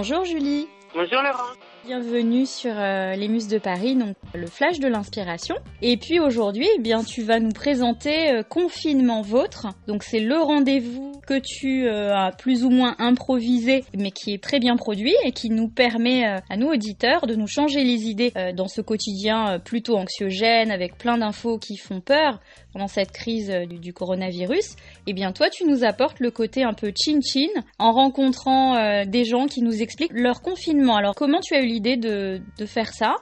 Bonjour Julie. Bonjour Laurent. Bienvenue sur euh, les Muses de Paris, donc le flash de l'inspiration. Et puis aujourd'hui, eh bien, tu vas nous présenter euh, Confinement Vôtre. Donc c'est le rendez-vous que tu euh, as plus ou moins improvisé, mais qui est très bien produit et qui nous permet à nous auditeurs de nous changer les idées dans ce quotidien plutôt anxiogène avec plein d'infos qui font peur pendant cette crise du, du, coronavirus. Eh bien, toi, tu nous apportes le côté un peu chin-chin en rencontrant des gens qui nous expliquent leur confinement. Alors, comment tu as eu l'idée de, de faire ça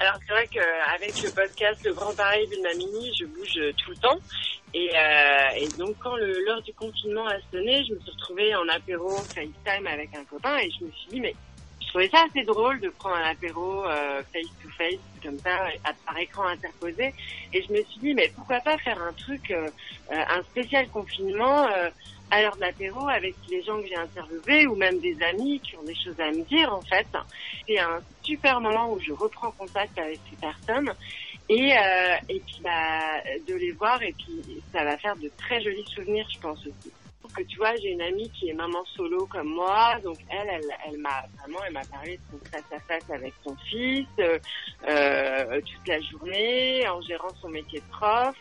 alors c'est vrai qu'avec le podcast Le Grand Paris Ville Mini, je bouge tout le temps. Et, euh, et donc quand l'heure du confinement a sonné, je me suis retrouvée en apéro FaceTime avec un copain et je me suis dit mais je trouvais ça assez drôle de prendre un apéro euh, face to face comme ça par écran interposé et je me suis dit mais pourquoi pas faire un truc euh, un spécial confinement à l'heure de l'apéro avec les gens que j'ai interviewés ou même des amis qui ont des choses à me dire en fait. C'est un super moment où je reprends contact avec ces personnes et, euh, et puis bah, de les voir et puis ça va faire de très jolis souvenirs je pense aussi. Que tu vois, j'ai une amie qui est maman solo comme moi, donc elle, elle, elle m'a vraiment, elle m'a parlé de son face à face avec son fils euh, euh toute la journée en gérant son métier de prof.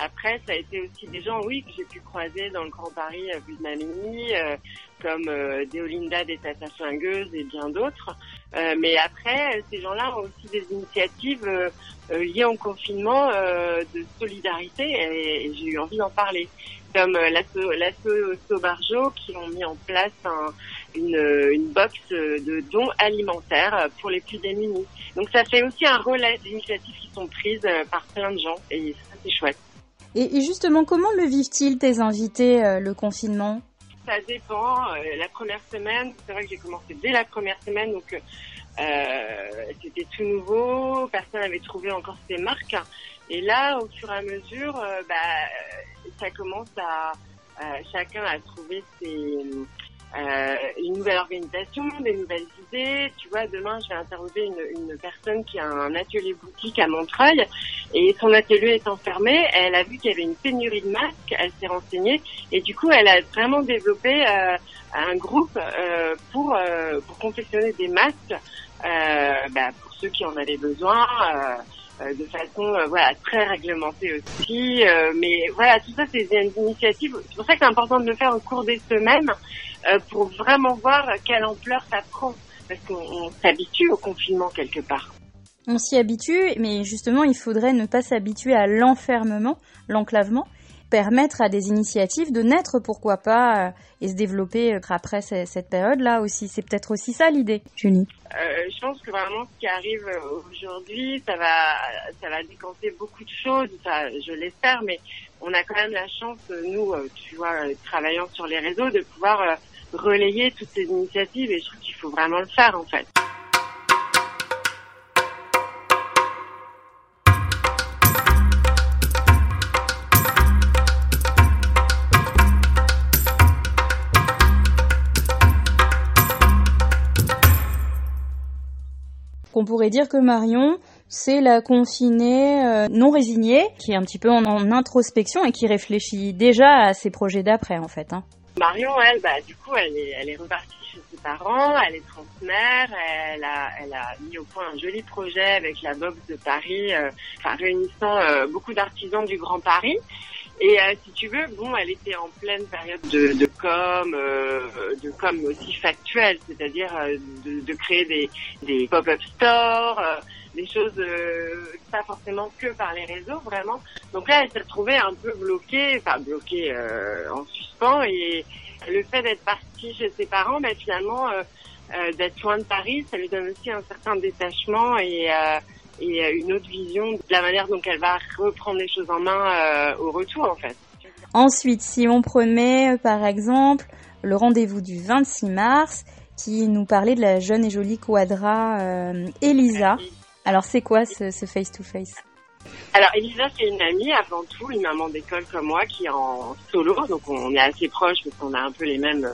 Après, ça a été aussi des gens, oui, que j'ai pu croiser dans le Grand Paris à vue de Mamie, euh, comme euh, Déolinda des Tata Flingueuses et bien d'autres. Euh, mais après, ces gens-là ont aussi des initiatives euh, euh, liées au confinement de solidarité et, j'ai eu envie d'en parler. Comme l'asso Sobarjo qui ont mis en place un, une, une box de dons alimentaires pour les plus démunis. Donc ça fait aussi un relais d'initiatives qui sont prises par plein de gens et ça c'est chouette. Et, justement, comment le vivent-ils tes invités, euh, le confinement? Ça dépend. Euh, la première semaine, c'est vrai que j'ai commencé dès la première semaine, donc euh, c'était tout nouveau, personne n'avait trouvé encore ses marques. Et là, au fur et à mesure, bah, ça commence à... chacun à trouver ses euh, une nouvelle organisation, des nouvelles idées. Tu vois, demain, je vais interviewer une, une, personne qui a un atelier boutique à Montreuil et son atelier est enfermé. Elle a vu qu'il y avait une pénurie de masques, elle s'est renseignée et du coup, elle a vraiment développé euh, un groupe euh, pour, euh, pour confectionner des masques euh, bah, pour ceux qui en avaient besoin. De façon voilà très réglementée aussi mais voilà tout ça c'est des initiatives c'est pour ça que c'est important de le faire au cours des semaines euh, pour vraiment voir quelle ampleur ça prend. Parce qu'on s'habitue au confinement quelque part. On s'y habitue, mais justement, il faudrait ne pas s'habituer à l'enfermement, l'enclavement, permettre à des initiatives de naître, pourquoi pas, euh, et se développer euh, après cette période-là aussi. C'est peut-être aussi ça l'idée, Julie. Euh, je pense que vraiment ce qui arrive aujourd'hui, ça va, ça va décanter beaucoup de choses. Ça, je l'espère, mais on a quand même la chance, nous, tu vois, travaillant sur les réseaux, de pouvoir relayer toutes ces initiatives et je trouve qu'il faut vraiment le faire en fait. On pourrait dire que Marion, c'est la confinée euh, non résignée, qui est un petit peu en, introspection et qui réfléchit déjà à ses projets d'après en fait. Hein. Marion, elle, bah, du coup, elle est, repartie chez ses parents, elle est trentenaire, elle a, elle a mis au point un joli projet avec la boxe de Paris, euh, réunissant euh, beaucoup d'artisans du Grand Paris. Et euh, si tu veux, bon, elle était en pleine période de, de com, de com aussi factuelle, c'est-à-dire de, de, créer des, des pop-up stores, des choses pas forcément que par les réseaux, vraiment. Donc là, elle s'est retrouvée un peu bloquée, enfin bloquée en suspens et le fait d'être partie chez ses parents, ben, finalement, euh, euh, d'être loin de Paris, ça lui donne aussi un certain détachement et, euh, et une autre vision de la manière dont elle va reprendre les choses en main au retour, en fait. Ensuite, si on prenait, par exemple, le rendez-vous du 26 mars, qui nous parlait de la jeune et jolie quadra Elisa. Alors, c'est quoi ce face-to-face? Alors Elisa, c'est une amie avant tout, une maman d'école comme moi qui est en solo, donc on est assez proches parce qu'on a un peu les mêmes,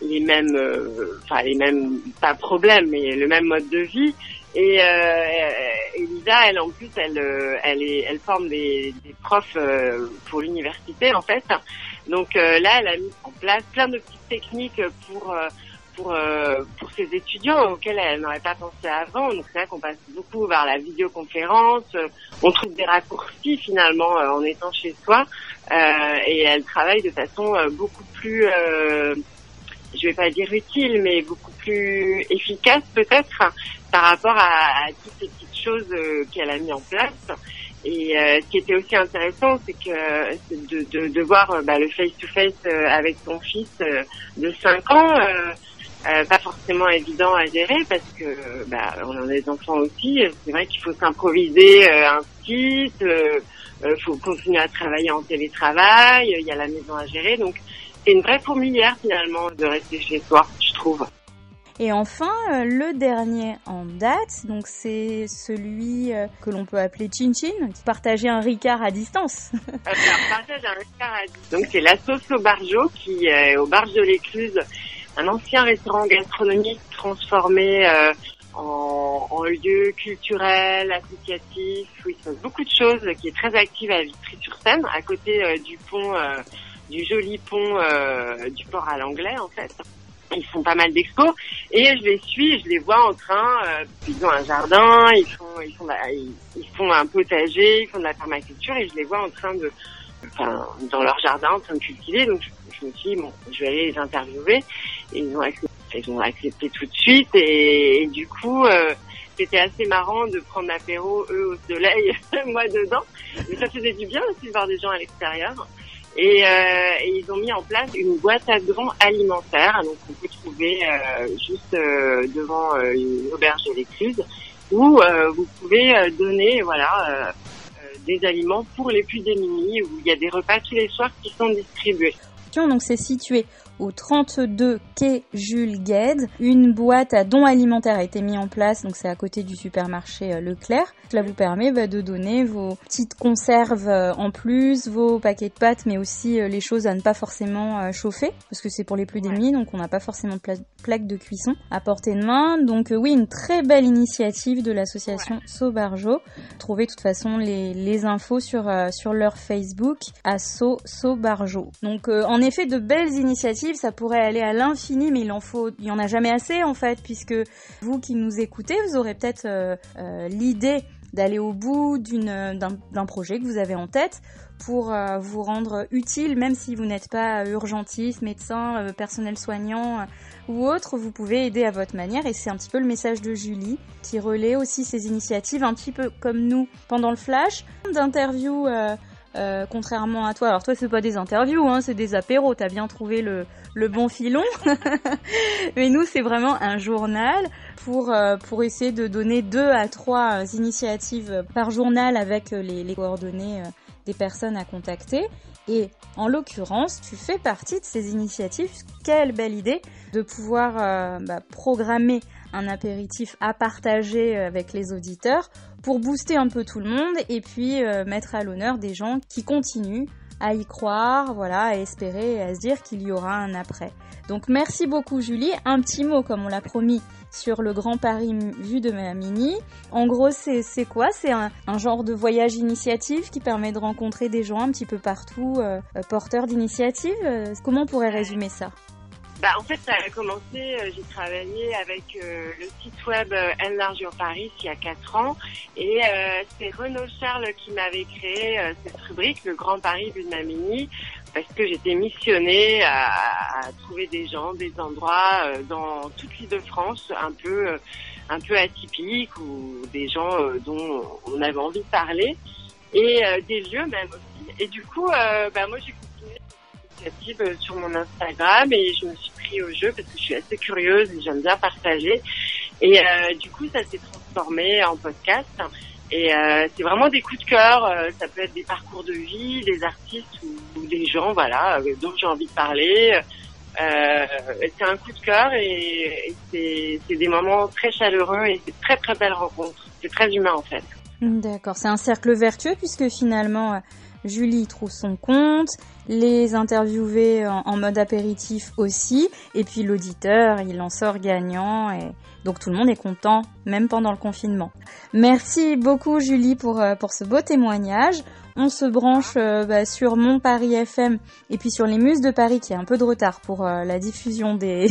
les mêmes, euh, enfin les mêmes, pas problèmes, mais le même mode de vie. Et euh, Elisa, elle en plus, elle, euh, elle, est, elle forme des, des profs euh, pour l'université en fait. Donc là, elle a mis en place plein de petites techniques pour pour pour ces étudiants auxquels elle n'aurait pas pensé avant. Donc c'est vrai qu'on passe beaucoup vers la vidéoconférence. On trouve des raccourcis finalement en étant chez soi et elle travaille de façon beaucoup plus je vais pas dire utile, mais beaucoup plus efficace peut-être par rapport à, toutes ces petites choses euh, qu'elle a mis en place. Et euh, ce qui était aussi intéressant, c'est que de, de, de, voir euh, bah, le face-to-face avec son fils de 5 ans, pas forcément évident à gérer parce que bah, on a des enfants aussi. C'est vrai qu'il faut s'improviser un site, il faut continuer à travailler en télétravail, il y a la maison à gérer. Donc c'est une vraie fourmilière finalement de rester chez soi, je trouve. Et enfin, euh, le dernier en date, donc c'est celui euh, que l'on peut appeler Chin Chin, partager un Ricard à distance. partage un Ricard à distance. Donc c'est la sauce au barjo qui est au Barge de l'Écluse, un ancien restaurant gastronomique transformé euh, en, en, lieu culturel, associatif, où il se passe beaucoup de choses, qui est très active à Vitry-sur-Seine, à côté du pont du joli pont euh, du port à l'anglais en fait. Ils font pas mal d'expos et je les suis, je les vois en train. Euh, ils ont un jardin, ils font, ils font, ils, font un potager, ils font de la permaculture et je les vois en train de, enfin, dans leur jardin en train de cultiver. Donc je, me suis dit bon, je vais aller les interviewer et ils ont accepté, ils ont accepté tout de suite et, du coup. Euh, c'était assez marrant de prendre l'apéro, eux au soleil, moi dedans. Mais ça faisait du bien aussi de voir des gens à l'extérieur. Et, euh, ils ont mis en place une boîte à gants alimentaire, donc on peut trouver euh, juste euh, devant euh, l'auberge de l'Écluse, où vous pouvez donner voilà des aliments pour les plus démunis, où il y a des repas tous les soirs qui sont distribués. Donc c'est situé au 32 quai Jules Gued. Une boîte à dons alimentaires a été mise en place, donc c'est à côté du supermarché euh, Leclerc. Cela vous permet bah, de donner vos petites conserves euh, en plus, vos paquets de pâtes, mais aussi euh, les choses à ne pas forcément chauffer, parce que c'est pour les plus démunis, donc on n'a pas forcément de plaque de cuisson à portée de main. Donc oui, une très belle initiative de l'association Sobarjo. Trouvez de toute façon les, les infos sur, sur leur Facebook, Asso Sobarjo. Donc en effet, de belles initiatives ça pourrait aller à l'infini, mais il en faut, il y en a jamais assez en fait, puisque vous qui nous écoutez, vous aurez peut-être euh, euh, l'idée d'aller au bout d'un projet que vous avez en tête pour euh, vous rendre utile, même si vous n'êtes pas urgentiste, médecin, personnel soignant ou autre, vous pouvez aider à votre manière et c'est un petit peu le message de Julie qui relaie aussi ces initiatives, un petit peu comme nous pendant le flash, d'interviews euh, contrairement à toi, alors toi c'est pas des interviews, hein, c'est des apéros, t'as bien trouvé le, bon filon. Mais nous c'est vraiment un journal pour, euh, pour essayer de donner deux à trois initiatives par journal avec les, les coordonnées euh, des personnes à contacter. Et en l'occurrence, tu fais partie de ces initiatives. Quelle belle idée de pouvoir bah, programmer un apéritif à partager avec les auditeurs pour booster un peu tout le monde et puis euh, mettre à l'honneur des gens qui continuent à y croire, voilà, à espérer et à se dire qu'il y aura un après. Donc merci beaucoup Julie. Un petit mot comme on l'a promis sur le Grand Paris vu de ma mini. En gros, c'est quoi? C'est un, genre de voyage initiative qui permet de rencontrer des gens un petit peu partout, euh, euh, porteurs d'initiatives. Comment on pourrait résumer ça? Bah, en fait, ça a commencé, euh, j'ai travaillé avec euh, le site web euh, Paris il y a quatre ans et c'est Renaud Charles qui m'avait créé cette rubrique, le Grand Paris de ma mini, parce que j'étais missionnée à, trouver des gens, des endroits dans toute l'île de France, un peu, un peu atypiques ou des gens dont on avait envie de parler et des lieux même aussi. Et du coup, bah, moi j'ai euh, sur mon Instagram et je me suis au jeu parce que je suis assez curieuse et j'aime bien partager. Et euh, du coup, ça s'est transformé en podcast. Et euh, c'est vraiment des coups de cœur. ça peut être des parcours de vie, des artistes ou, des gens, voilà, dont j'ai envie de parler. c'est un coup de cœur et, et c'est des moments très chaleureux et c'est très très belles rencontres. C'est très humain en fait. D'accord, c'est un cercle vertueux puisque finalement Julie trouve son compte, les interviewés en, mode apéritif aussi, et puis l'auditeur, il en sort gagnant, et donc tout le monde est content, même pendant le confinement. Merci beaucoup Julie pour, euh, pour ce beau témoignage. On se branche euh, bah, sur Mon Paris FM et puis sur les Muses de Paris qui a un peu de retard pour euh, la diffusion des,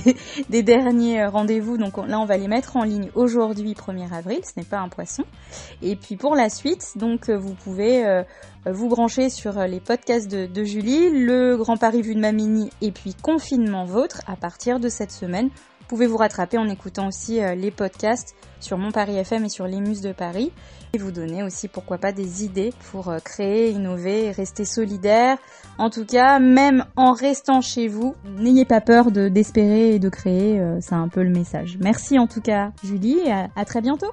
derniers rendez-vous. Donc là, on va les mettre en ligne aujourd'hui, 1er avril. Ce n'est pas un poisson. Et puis pour la suite, donc vous pouvez vous brancher sur les podcasts de, de, Julie, le Grand Paris vu de Mamini et puis Confinement Vôtre à partir de cette semaine pouvez vous rattraper en écoutant aussi euh, les podcasts sur Mon Paris FM et sur les Muses de Paris et vous donner aussi pourquoi pas des idées pour euh, créer, innover rester solidaire. En tout cas, même en restant chez vous, n'ayez pas peur de d'espérer et de créer, euh, c'est un peu le message. Merci en tout cas Julie et à, très bientôt.